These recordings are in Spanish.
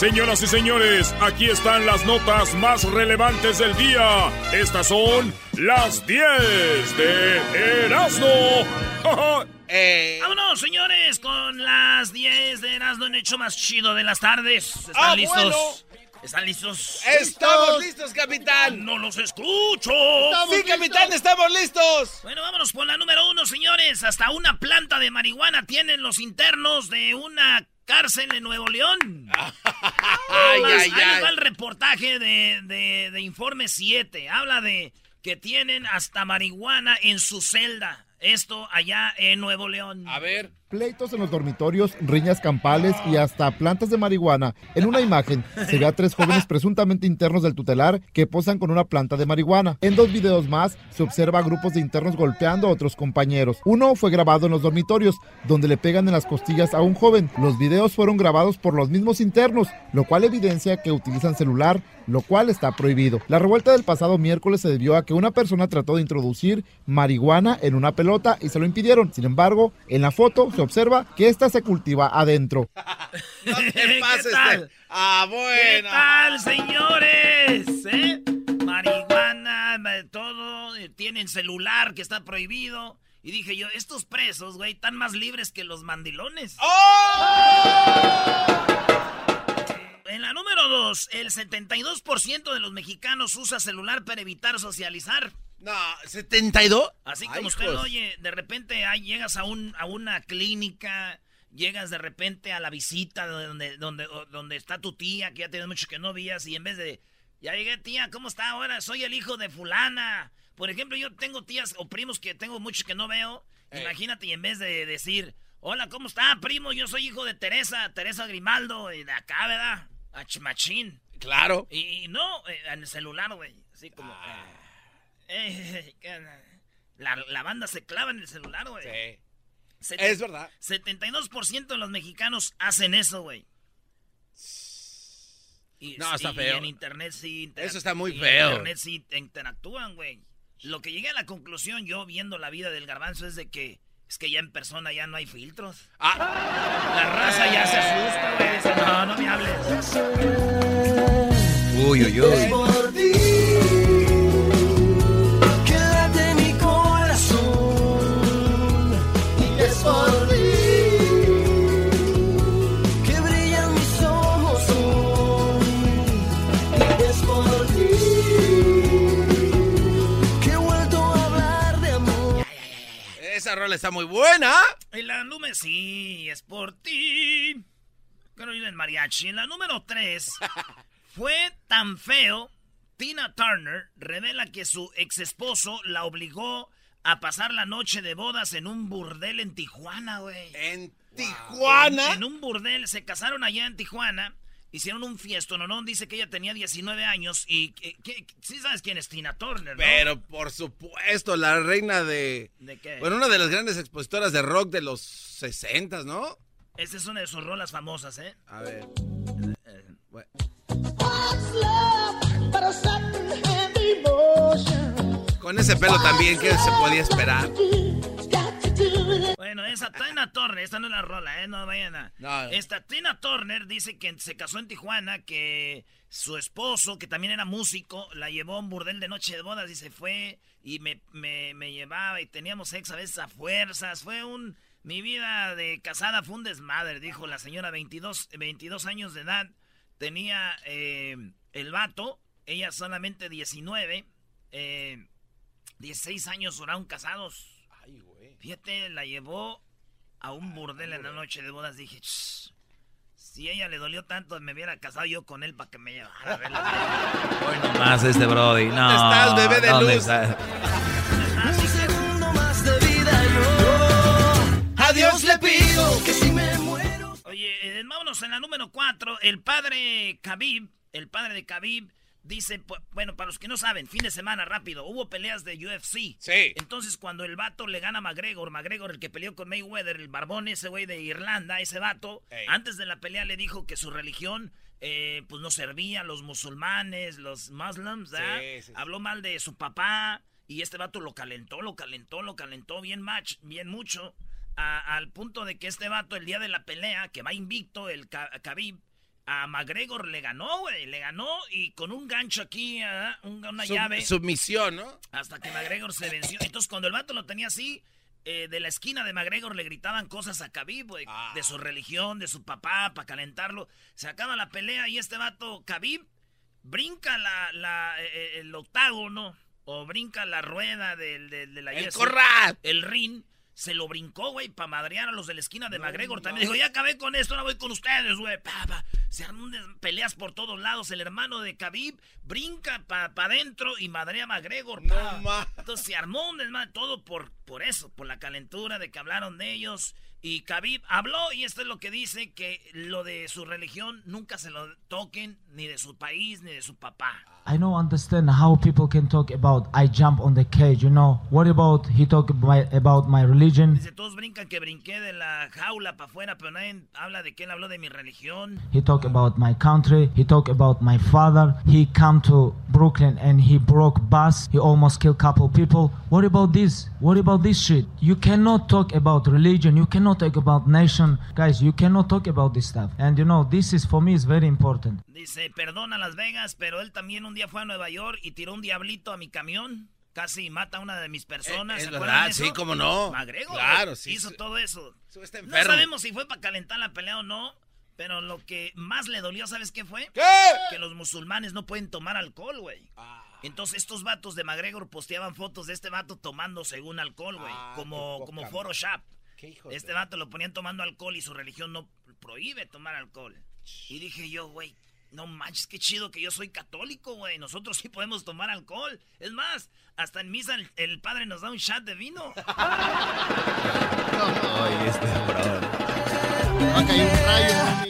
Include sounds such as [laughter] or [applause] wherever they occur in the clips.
Señoras y señores, aquí están las notas más relevantes del día. Estas son las 10 de Erasmo. [laughs] Eh. Vámonos, señores, con las 10 de Erasmo en hecho más chido de las tardes. ¿Están ah, listos? ¿Están listos? Estamos listos, capitán. No los escucho. sí, capitán, estamos listos. Bueno, vámonos con la número uno, señores. Hasta una planta de marihuana tienen los internos de una cárcel en Nuevo León. [laughs] ay, ay, ay. el reportaje de, de, de Informe 7. Habla de que tienen hasta marihuana en su celda. Esto allá en Nuevo León. A ver. Pleitos en los dormitorios, riñas campales y hasta plantas de marihuana. En una imagen se ve a tres jóvenes presuntamente internos del tutelar que posan con una planta de marihuana. En dos videos más se observa a grupos de internos golpeando a otros compañeros. Uno fue grabado en los dormitorios, donde le pegan en las costillas a un joven. Los videos fueron grabados por los mismos internos, lo cual evidencia que utilizan celular, lo cual está prohibido. La revuelta del pasado miércoles se debió a que una persona trató de introducir marihuana en una pelota y se lo impidieron. Sin embargo, en la foto observa que esta se cultiva adentro. [laughs] no te [laughs] pases. ¿Qué tal? Ah, bueno. ¿Qué tal, señores? ¿Eh? Marihuana, todo. Eh, tienen celular que está prohibido. Y dije yo, estos presos, güey, están más libres que los mandilones. ¡Oh! En la número dos, el 72% de los mexicanos usa celular para evitar socializar. No, ¿72? Así como usted oye, de repente ahí llegas a, un, a una clínica, llegas de repente a la visita donde, donde, donde está tu tía, que ya tienes mucho que no vías, y en vez de, ya llegué tía, ¿cómo está ahora? Soy el hijo de fulana. Por ejemplo, yo tengo tías o primos que tengo mucho que no veo. Imagínate, y en vez de decir, hola, ¿cómo está, primo? Yo soy hijo de Teresa, Teresa Grimaldo, y de acá, ¿verdad? Machín. Claro. Y, no, eh, en el celular, güey. Así como... Ah. Eh, [laughs] la, banda se clava en el celular, güey. Sí. es verdad. 72% de los mexicanos hacen eso, güey. no, está feo. en internet sí. Eso está muy feo. En internet sí interactúan, güey. Lo que llegué a la conclusión yo viendo la vida del garbanzo es de que es que ya en persona ya no hay filtros. Ah. La raza ya se asusta, güey. Dice, no, no me hables. Uy, uy, uy. Esa rola está muy buena. En la número... Sí, es por ti. Carolina el mariachi. En la número 3 [laughs] fue tan feo. Tina Turner revela que su ex esposo la obligó a pasar la noche de bodas en un burdel en Tijuana, güey. ¿En Tijuana? en, un burdel. Se casaron allá en Tijuana. Hicieron un fiesto, ¿no? Dice que ella tenía 19 años y... sí sabes quién es Tina Turner, ¿no? Pero, por supuesto, la reina de... ¿De qué? Bueno, una de las grandes expositoras de rock de los 60, ¿no? Esta es una de sus rolas famosas, ¿eh? A ver. Con ese pelo también, ¿qué se podía esperar? Bueno, esa Turner, esta no es la rola, ¿eh? No vayan a... Esta Tina Turner dice que se casó en Tijuana, que su esposo, que también era músico, la llevó a un burdel de noche de bodas y se fue y me, me, llevaba y teníamos sexo a veces a fuerzas. Fue un... Mi vida de casada fue un desmadre, dijo la señora, 22, 22 años de edad. Tenía eh, el vato, ella solamente 19, eh, 16 años duraron casados. Ay, güey. Fíjate, la llevó a un burdel en la noche de bodas. Dije, si ella le dolió tanto, me hubiera casado yo con él para que me llevara a ver Bueno, [laughs] más este Brody. No, ¿Dónde estás, bebé de luz? más de vida yo. A Dios le pido que si me muero. Oye, eh, vámonos en la número 4. El padre Khabib, el padre de Khabib Dice, bueno, para los que no saben, fin de semana rápido, hubo peleas de UFC. Sí. Entonces, cuando el vato le gana a McGregor, McGregor, el que peleó con Mayweather, el barbón ese güey de Irlanda, ese vato, antes de la pelea le dijo que su religión, eh, pues no servía, los musulmanes, los muslims, Habló mal de su papá y este vato lo calentó, lo calentó, lo calentó bien, match, bien mucho. al punto de que este vato, el día de la pelea, que va invicto, el Khabib, a McGregor le ganó, güey, le ganó y con un gancho aquí, una llave. Submisión, ¿no? Hasta que McGregor se venció. Entonces cuando el vato lo tenía así, eh, de la esquina de McGregor le gritaban cosas a Khabib, güey, ah. de su religión, de su papá, para calentarlo. Se acaba la pelea y este vato, Khabib, brinca la, la, eh, eh, el octágono o brinca la rueda del, de la... El corral. El ring se lo brincó, güey, para madrear a los de la esquina de McGregor. También dijo, ya acabé con esto, ahora voy con ustedes, güey. Se armó peleas por todos lados. El hermano de Khabib brinca para pa adentro y madrea a McGregor. Entonces se armó un desmadre, todo por, por eso, por la calentura de que hablaron de ellos. Y Khabib habló y esto es lo que dice, que lo de su religión nunca se lo toquen, ni de su país, ni de su papá. I don't understand how people can talk about I jump on the cage, you know. What about he talk about my religion? Dice, todos brincan que brinqué de la jaula para afuera, pero nadie habla de que él habló de mi religión. He talk about my country, he talk about my father. He come to Brooklyn and he broke bus, he almost killed couple people. What about this? What about this shit? You cannot talk about religion, you cannot talk about nation. Guys, you cannot talk about this stuff. And you know, this is for me is very important. Dice, perdona Las Vegas, pero él también un día fue a Nueva York y tiró un diablito a mi camión. Casi mata a una de mis personas. Eh, es verdad, sí, cómo no. Magrego claro, sí, hizo todo eso. No sabemos si fue para calentar la pelea o no, pero lo que más le dolió, ¿sabes qué fue? ¿Qué? Que los musulmanes no pueden tomar alcohol, güey. Ah. Entonces estos vatos de McGregor posteaban fotos de este vato tomando según alcohol, güey. Ah, como, como Photoshop. Este vato lo ponían tomando alcohol y su religión no prohíbe tomar alcohol. Y dije yo, güey, no manches, qué chido que yo soy católico, güey. Nosotros sí podemos tomar alcohol. Es más, hasta en misa el, padre nos da un shot de vino. [laughs] Ay, este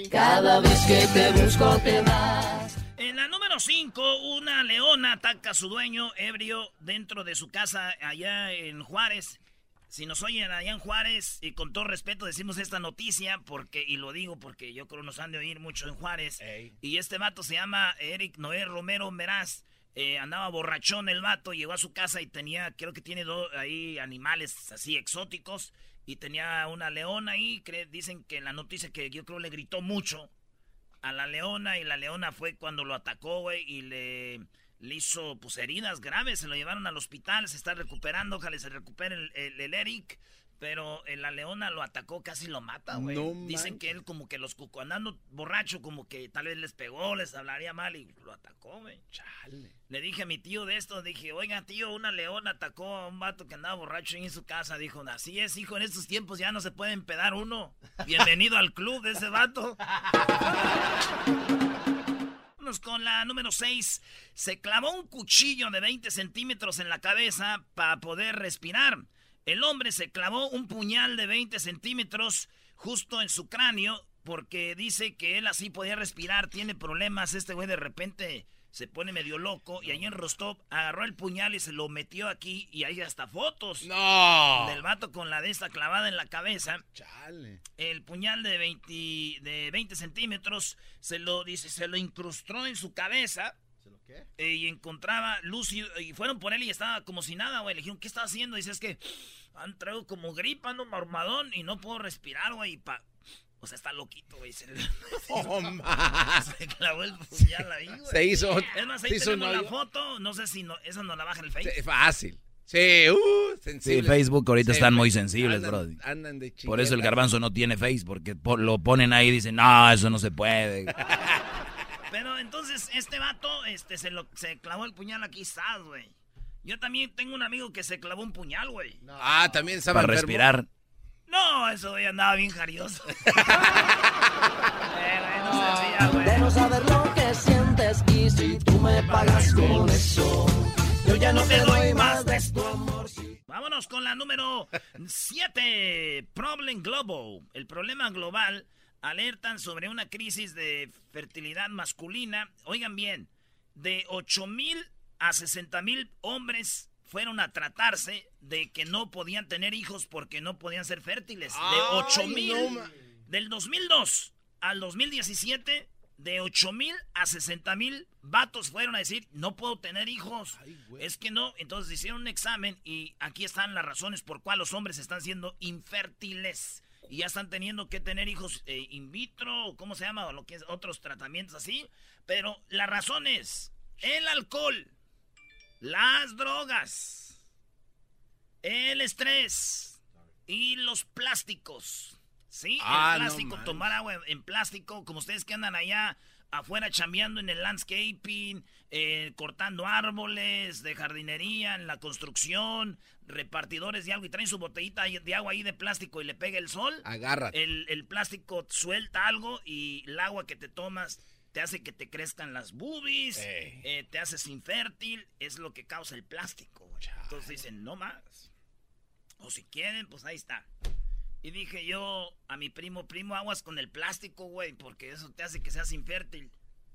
[laughs] Cada vez que te busco te vas. En la número 5, una leona ataca a su dueño ebrio dentro de su casa allá en Juárez. Si nos oyen allá en Juárez, y con todo respeto decimos esta noticia, porque, y lo digo porque yo creo nos han de oír mucho en Juárez. Y este vato se llama Eric Noé Romero Meraz. Eh, andaba borrachón el vato, llegó a su casa y tenía, creo que tiene dos ahí animales así exóticos. Y tenía una leona ahí. dicen que en la noticia que yo creo le gritó mucho a la leona. Y la leona fue cuando lo atacó, güey, y le le hizo pues heridas graves, se lo llevaron al hospital, se está recuperando, ojalá se recupere el, el, Eric. Pero la leona lo atacó, casi lo mata, güey. Dicen que él como que los cucó andando borracho, como que tal vez les pegó, les hablaría mal y lo atacó, güey. Chale. Le dije a mi tío de esto, dije, oiga tío, una leona atacó a un vato que andaba borracho en su casa. Dijo, así es, hijo, en estos tiempos ya no se puede empedar uno. Bienvenido al club de ese vato. [laughs] con la número 6. Se clavó un cuchillo de 20 centímetros en la cabeza para poder respirar. El hombre se clavó un puñal de 20 centímetros justo en su cráneo porque dice que él así podía respirar. Tiene problemas. Este güey de repente se pone medio loco y ahí en Rostov agarró el puñal y se lo metió aquí y hay hasta fotos no. del vato con la de esta clavada en la cabeza. Chale. El puñal de 20, de 20 centímetros se lo dice, se lo incrustó en su cabeza. ¿Se lo qué? Eh, y encontraba luz y, fueron por él y estaba como si nada, güey. Le dijeron, ¿qué está haciendo? Dice, es que han traído como gripa, ando marmadón y no puedo respirar, güey. Pa o sea, está loquito, güey. Se, [laughs] oh, se clavó el puñal ahí, güey. Se hizo. Es más, ahí tenemos la foto. No sé si no, esa no la baja el Facebook. fácil. Sí, uh, Sí, Facebook ahorita están muy sensibles, bro. Andan de Por eso el garbanzo no tiene Face, porque lo ponen ahí y dicen, no, eso no se puede. [laughs] Pero entonces, este vato, este, se, lo, se clavó el puñal aquí, estás, güey. Yo también tengo un amigo que se clavó un puñal, güey. Ah, también estaba Para enfermo. respirar. No, eso güey andaba bien jarioso. [laughs] No. Quiero saber lo que sientes y si tú me pagas con eso, yo ya no te doy más de tu amor. Vámonos con la número 7. Problem Global. El problema global alertan sobre una crisis de fertilidad masculina. Oigan bien, de 8 mil a 60 mil hombres fueron a tratarse de que no podían tener hijos porque no podían ser fértiles. De Ay, 8 mil. no del 2002 al 2017, de 8 mil a 60 mil vatos fueron a decir, no puedo tener hijos. es que no. Entonces hicieron un examen y aquí están las razones por cuál los hombres están siendo infértiles. Y ya están teniendo que tener hijos eh, in vitro, ¿cómo se llama? O lo que es otros tratamientos así. Pero la razón es el alcohol, las drogas, el estrés y los plásticos. Sí, Ah, el no plástico, manches. tomar agua en plástico, como ustedes que andan allá afuera chambeando en el landscaping, eh, cortando árboles de jardinería, en la construcción, repartidores de agua y traen su botellita de agua ahí de plástico y le pega el sol. Agárrate. El, el plástico suelta algo y el agua que te tomas te hace que te crezcan las boobies, eh, te haces infértil, es lo que causa el plástico. güey. Entonces dicen, no más. O si quieren, pues ahí está. Y dije yo a mi primo, primo, aguas con el plástico, güey, porque eso te hace que seas infértil.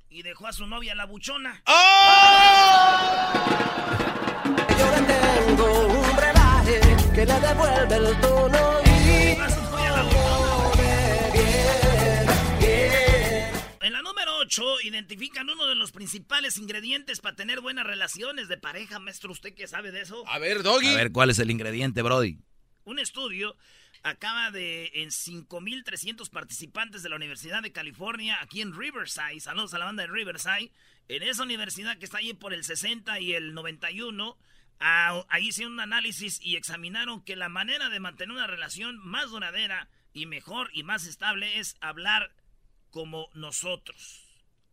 Y dejó a su novia la buchona. Yo le tengo un brebaje que le devuelve el tono y pone 8 identifican uno de los principales ingredientes para tener buenas relaciones de pareja, maestro. ¿Usted qué sabe de eso? A ver, Doggy. A ver, ¿cuál es el ingrediente, Brody? Un estudio acaba de en 5.300 participantes de la Universidad de California aquí en Riverside. Saludos a la banda de Riverside. En esa universidad que está ahí por el 60 y el 91, ah, ahí hicieron un análisis y examinaron que la manera de mantener una relación más duradera y mejor y más estable es hablar como nosotros.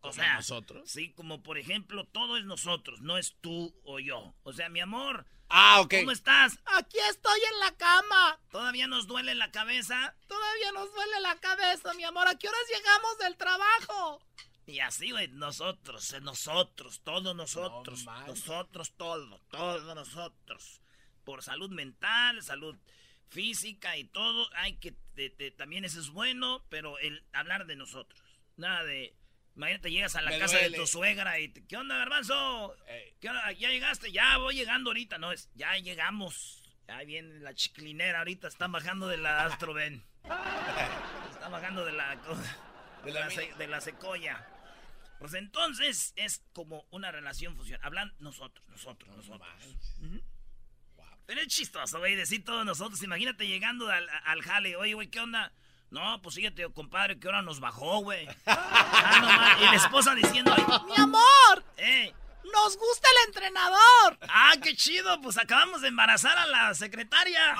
O ¿Como sea, nosotros? Sí, como por ejemplo, todo es nosotros, no es tú o yo. O sea, mi amor, Ah, ok. ¿Cómo estás? Aquí estoy en la cama. ¿Todavía nos duele la cabeza? Todavía nos duele la cabeza, mi amor. ¿A qué horas llegamos del trabajo? Y así, güey, nosotros, nosotros, todos nosotros, nosotros, todo, todos nosotros. Por salud mental, salud física y todo, hay que, te- te- también eso es bueno, pero el hablar de nosotros. Nada de, imagínate, llegas a la Me casa de tu suegra y, te, ¿qué onda, garbanzo? Ey. ¿Qué onda? ¿Ya llegaste? Ya voy llegando ahorita. No, es ya llegamos. Ya viene la chiclinera ahorita. Están bajando de la [laughs] Astroven. Están bajando de la, de la, se- de la secoya. Pues entonces es como una relación funcional. Hablan nosotros, nosotros, nosotros. Ujú. Pero es chistoso, güey, decir todos nosotros. Imagínate llegando al, al jale. Oye, güey, ¿qué onda? No, pues fíjate, compadre, ¿qué hora nos bajó, güey? Ah, no. Y la esposa diciendo, mi amor, eh, nos gusta el entrenador. Ah, qué chido, pues acabamos de embarazar a la secretaria.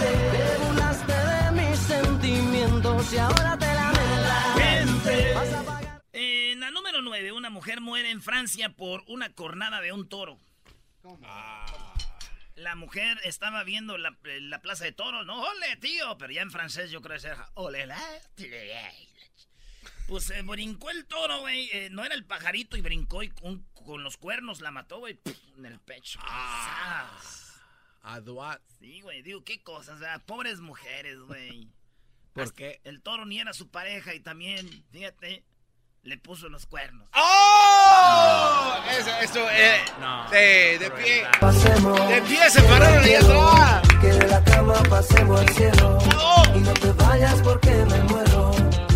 Te burlaste de mis sentimientos y ahora te lamentas. Vas a pagar. En la número 9, una mujer muere en Francia por una cornada de un toro. La mujer estaba viendo la, la plaza de toros, no, ole, tío, pero ya en francés yo creo que era ole, la, Pues se brincó el toro, güey, eh, no era el pajarito y brincó y con, con los cuernos la mató, güey, en el pecho. ¡Sas! Aduat. Sí, güey, digo, qué cosas, sea, pobres mujeres, güey. ¿Por qué? El toro ni era su pareja y también, fíjate, le puso los cuernos. ¡Oh! Eso, eso, eh. No. De, de pie. Pasemos. De pie se pararon ahí atrás. Que de la cama pasemos al cielo. Y no te vayas porque me muero.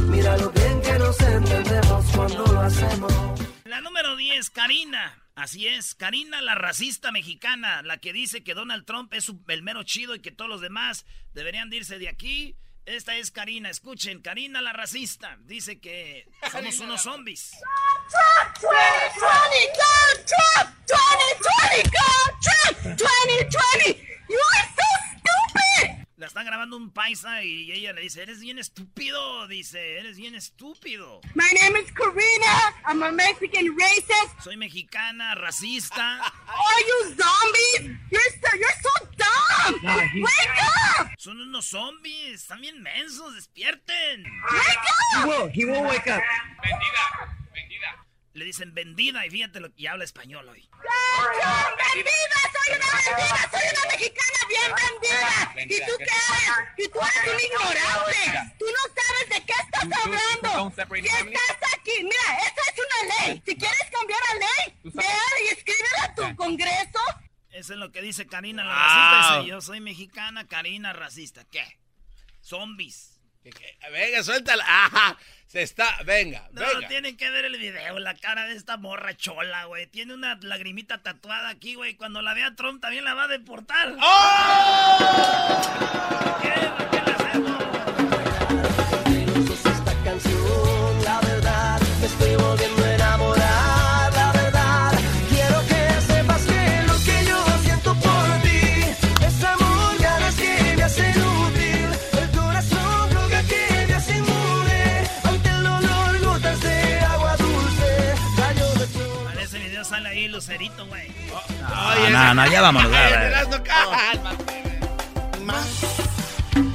Mira lo bien que nos entendemos cuando lo hacemos. La número 10, Karina. Así es, Karina, la racista mexicana, la que dice que Donald Trump es el mero chido y que todos los demás deberían de irse de aquí. Esta es Karina, escuchen, Karina la racista, dice que somos unos zombies. La están está grabando un paisa y ella le dice, eres bien estúpido, dice, eres bien estúpido. My name is Karina. I'm a Mexican racist. Soy mexicana, racista. [laughs] Are you zombies? You're so, you're so dumb. No, he- Wake up. Son unos zombies, están bien mensos, despierten. Wake up. He will wake up. Le dicen vendida y fíjate lo que y habla español hoy. ¡Yo, vendida! ¡Soy una vendida! ¡Soy una mexicana bien vendida! ¿Y tú qué eres? ¿Y tú eres un ignorante? ¿Tú no sabes de qué estás hablando? Si estás aquí, mira, esta es una ley. Si quieres cambiar la ley, ve y escríbela a tu congreso. Eso es lo que dice Karina la Ah. racista. Dice, yo soy mexicana, Karina racista. ¿Qué? Zombies. Venga, suéltala. Ajá, se está. Venga, No, venga. tienen que ver el video, la cara de esta morra chola, güey. Tiene una lagrimita tatuada aquí, güey. Cuando la vea Trump también la va a deportar. esta sale ahí Lucerito, güey. No, no, no, ya vámonos. ya, [laughs] ya. Erasmo, cálmate. Más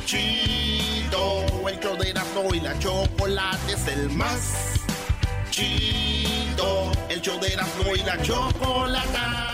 chido, el show de Erasmo y la chocolate es el más chido, el show de Erasmo y la chocolata.